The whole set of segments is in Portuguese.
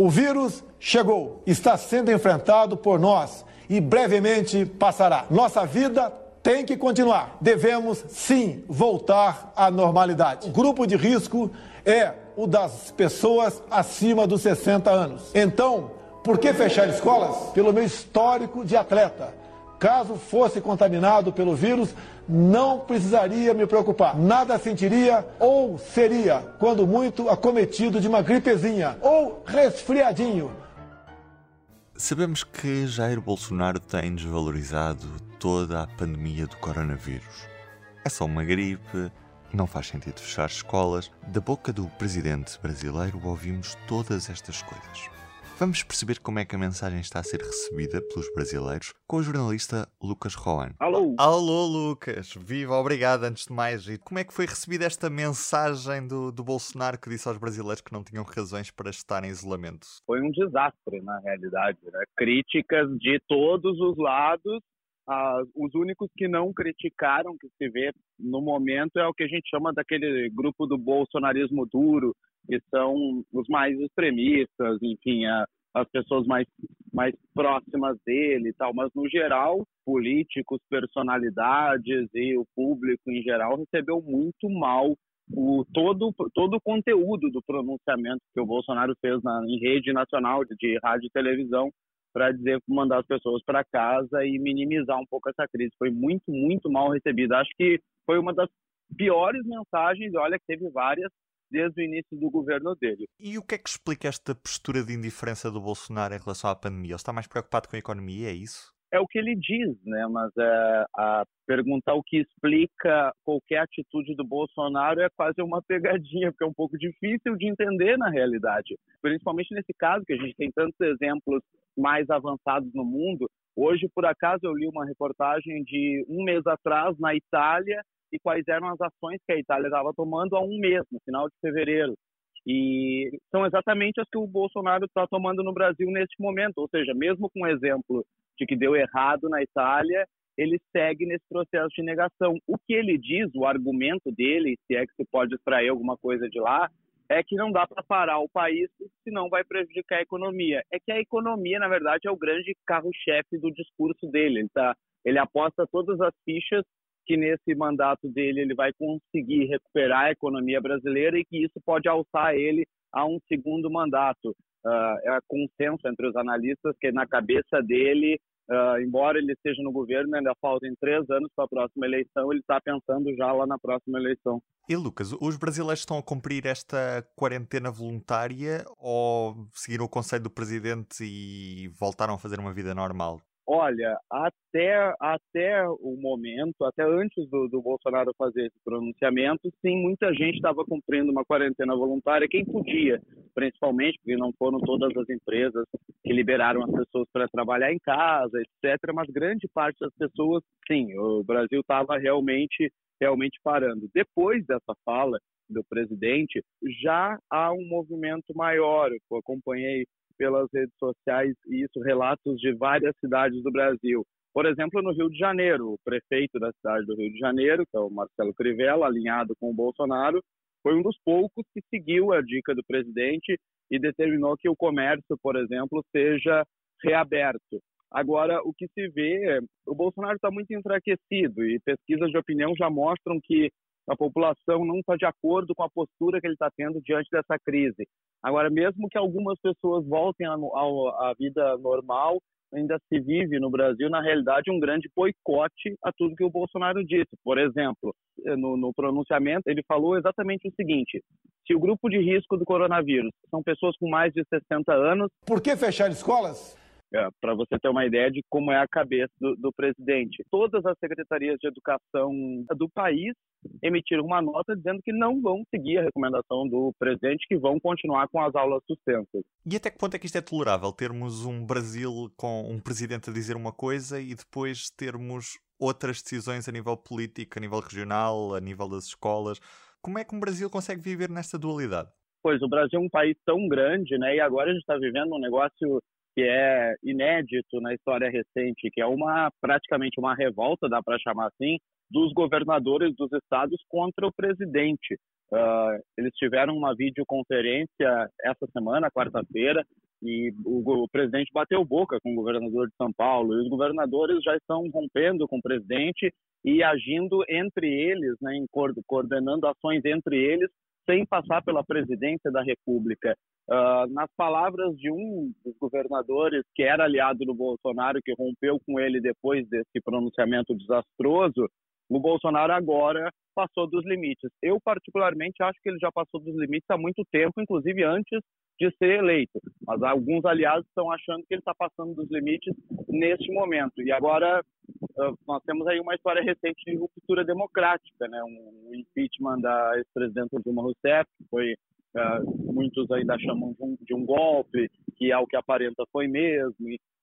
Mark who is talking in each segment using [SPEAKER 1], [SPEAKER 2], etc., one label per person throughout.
[SPEAKER 1] O vírus chegou, está sendo enfrentado por nós e brevemente passará. Nossa vida tem que continuar. Devemos sim voltar à normalidade. O grupo de risco é o das pessoas acima dos 60 anos. Então, por que fechar escolas? Pelo meu histórico de atleta. Caso fosse contaminado pelo vírus, não precisaria me preocupar. Nada sentiria ou seria, quando muito, acometido de uma gripezinha ou resfriadinho.
[SPEAKER 2] Sabemos que Jair Bolsonaro tem desvalorizado toda a pandemia do coronavírus. É só uma gripe, não faz sentido fechar escolas. Da boca do presidente brasileiro ouvimos todas estas coisas. Vamos perceber como é que a mensagem está a ser recebida pelos brasileiros com o jornalista Lucas Rowan.
[SPEAKER 3] Alô!
[SPEAKER 2] Alô, Lucas! Viva, obrigado antes de mais. E como é que foi recebida esta mensagem do, do Bolsonaro que disse aos brasileiros que não tinham razões para estar em isolamento?
[SPEAKER 3] Foi um desastre, na realidade. Né? Críticas de todos os lados. Ah, os únicos que não criticaram, que se vê no momento, é o que a gente chama daquele grupo do bolsonarismo duro, que são os mais extremistas, enfim, a, as pessoas mais, mais próximas dele e tal, mas no geral, políticos, personalidades e o público em geral recebeu muito mal o, todo, todo o conteúdo do pronunciamento que o Bolsonaro fez na, em rede nacional de, de rádio e televisão para dizer mandar as pessoas para casa e minimizar um pouco essa crise. Foi muito, muito mal recebida. Acho que foi uma das piores mensagens, olha que teve várias, desde o início do governo dele.
[SPEAKER 2] E o que é que explica esta postura de indiferença do Bolsonaro em relação à pandemia? Ele está mais preocupado com a economia, é isso?
[SPEAKER 3] É o que ele diz, né? Mas é, a perguntar o que explica qualquer atitude do Bolsonaro é quase uma pegadinha, porque é um pouco difícil de entender na realidade. Principalmente nesse caso, que a gente tem tantos exemplos mais avançados no mundo. Hoje, por acaso, eu li uma reportagem de um mês atrás na Itália, e quais eram as ações que a Itália estava tomando há um mês, no final de fevereiro. E são exatamente as que o Bolsonaro está tomando no Brasil neste momento. Ou seja, mesmo com o exemplo de que deu errado na Itália, ele segue nesse processo de negação. O que ele diz, o argumento dele, se é que se pode extrair alguma coisa de lá, é que não dá para parar o país, senão vai prejudicar a economia. É que a economia, na verdade, é o grande carro-chefe do discurso dele. Ele, tá, ele aposta todas as fichas que nesse mandato dele ele vai conseguir recuperar a economia brasileira e que isso pode alçar ele a um segundo mandato. Uh, é consenso entre os analistas que na cabeça dele, uh, embora ele esteja no governo, ainda faltam três anos para a próxima eleição, ele está pensando já lá na próxima eleição.
[SPEAKER 2] E Lucas, os brasileiros estão a cumprir esta quarentena voluntária ou seguiram o conselho do presidente e voltaram a fazer uma vida normal?
[SPEAKER 3] Olha, até, até o momento, até antes do, do Bolsonaro fazer esse pronunciamento, sim, muita gente estava cumprindo uma quarentena voluntária, quem podia, principalmente porque não foram todas as empresas que liberaram as pessoas para trabalhar em casa, etc. Mas grande parte das pessoas, sim, o Brasil estava realmente, realmente parando. Depois dessa fala do presidente, já há um movimento maior. Eu acompanhei pelas redes sociais isso relatos de várias cidades do Brasil. Por exemplo, no Rio de Janeiro, o prefeito da cidade do Rio de Janeiro, que é o Marcelo Crivella, alinhado com o Bolsonaro, foi um dos poucos que seguiu a dica do presidente e determinou que o comércio, por exemplo, seja reaberto. Agora, o que se vê, o Bolsonaro está muito enfraquecido e pesquisas de opinião já mostram que a população não está de acordo com a postura que ele está tendo diante dessa crise. Agora, mesmo que algumas pessoas voltem à vida normal, ainda se vive no Brasil, na realidade, um grande boicote a tudo que o Bolsonaro disse. Por exemplo, no, no, pronunciamento, ele falou exatamente o seguinte: se o grupo de risco do coronavírus são pessoas com mais de 60 anos.
[SPEAKER 1] Por que fechar escolas?
[SPEAKER 3] É, para você ter uma ideia de como é a cabeça do, do, presidente. Todas as secretarias de educação do país emitiram uma nota dizendo que não vão seguir a recomendação do presidente, que vão continuar com as aulas suspensas.
[SPEAKER 2] E até que ponto é que isto é tolerável? Termos um Brasil com um presidente a dizer uma coisa e depois termos outras decisões a nível político, a nível regional, a nível das escolas. Como é que um Brasil consegue viver nesta dualidade?
[SPEAKER 3] Pois, o Brasil é um país tão grande, né? E agora a gente está vivendo um negócio que é inédito na história recente, que é uma praticamente uma revolta, dá para chamar assim, dos governadores dos estados contra o presidente. Uh, eles tiveram uma videoconferência essa semana, quarta-feira, e o, o, presidente bateu boca com o governador de São Paulo, e os governadores já estão rompendo com o presidente e agindo entre eles, né, coordenando ações entre eles sem passar pela presidência da República. Uh, nas palavras de um dos governadores que era aliado do Bolsonaro, que rompeu com ele depois desse pronunciamento desastroso, o Bolsonaro agora passou dos limites. Eu, particularmente, acho que ele já passou dos limites há muito tempo, inclusive antes de ser eleito. Mas alguns aliados estão achando que ele está passando dos limites neste momento. E agora nós temos aí uma história recente de ruptura democrática, né? Um impeachment da ex-presidenta Dilma Rousseff, que foi muitos ainda chamam de um, golpe, que ao que aparenta foi mesmo.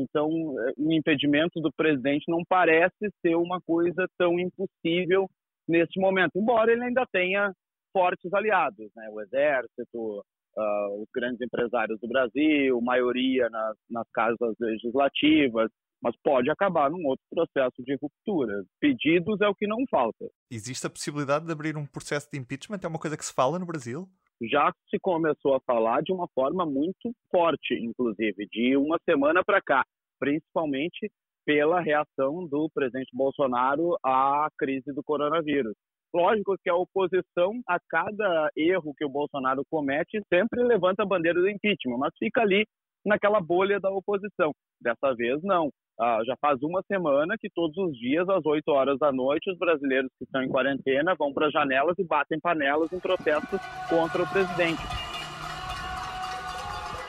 [SPEAKER 3] Então, o impedimento do presidente não parece ser uma coisa tão impossível neste momento, embora ele ainda tenha fortes aliados, né? O exército, uh, os grandes empresários do Brasil, maioria nas, nas casas legislativas, mas pode acabar num outro processo de ruptura. Pedidos é o que não falta.
[SPEAKER 2] Existe a possibilidade de abrir um processo de impeachment? É uma coisa que se fala no Brasil?
[SPEAKER 3] Já se começou a falar de uma forma muito forte, inclusive, de uma semana para cá, principalmente pela reação do presidente Bolsonaro à crise do coronavírus. Lógico que a oposição, a cada erro que o Bolsonaro comete, sempre levanta a bandeira do impeachment, mas fica ali naquela bolha da oposição. Dessa vez, não. Ah, já faz uma semana que todos os dias, às 8 horas da noite, os brasileiros que estão em quarentena vão para as janelas e batem panelas em protestos contra o presidente.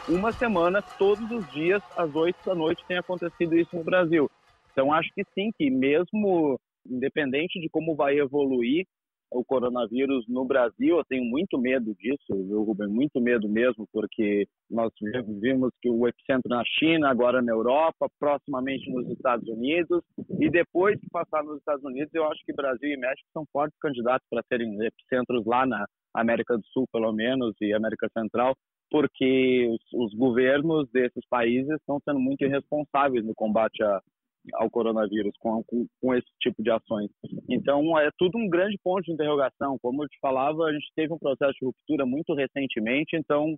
[SPEAKER 3] Uma semana, todos os dias, às 8 da noite, tem acontecido isso no Brasil. Então, acho que sim, que mesmo independente de como vai evoluir o coronavírus no Brasil, eu tenho muito medo disso, viu, Rubem? Muito medo mesmo, porque nós vimos que o epicentro na China, agora na Europa, proximamente nos Estados Unidos, e depois que passar nos Estados Unidos, eu acho que Brasil e México são fortes candidatos para serem epicentros lá na América do Sul, pelo menos, e América Central, porque os, os governos desses países estão sendo muito irresponsáveis no combate a, ao coronavírus com, com, com, esse tipo de ações. Então, é tudo um grande ponto de interrogação. Como eu te falava, a gente teve um processo de ruptura muito recentemente, então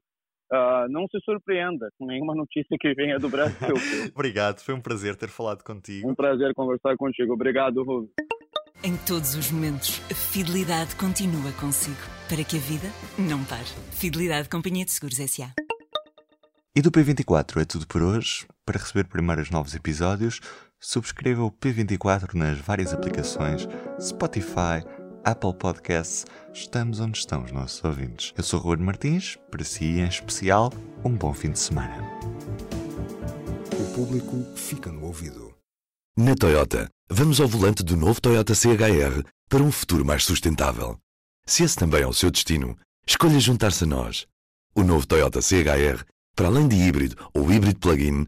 [SPEAKER 3] uh, não se surpreenda com nenhuma notícia que venha do Brasil.
[SPEAKER 2] Obrigado, foi um prazer ter falado contigo.
[SPEAKER 3] Um prazer conversar contigo. Obrigado, Rubio.
[SPEAKER 4] Em todos os momentos, a fidelidade continua consigo, para que a vida não pare. Fidelidade Companhia de Seguros S.A.
[SPEAKER 2] E do P24 é tudo por hoje. Para receber primeiro os novos episódios, subscreva o P24 nas várias aplicações Spotify, Apple Podcasts. Estamos onde estão os nossos ouvintes. Eu sou Ruben Martins, para si em especial, um bom fim de semana.
[SPEAKER 5] O público fica no ouvido. Na Toyota, vamos ao volante do novo Toyota CHR para um futuro mais sustentável. Se esse também é o seu destino, escolha juntar-se a nós. O novo Toyota CHR, para além de híbrido ou híbrido plug-in,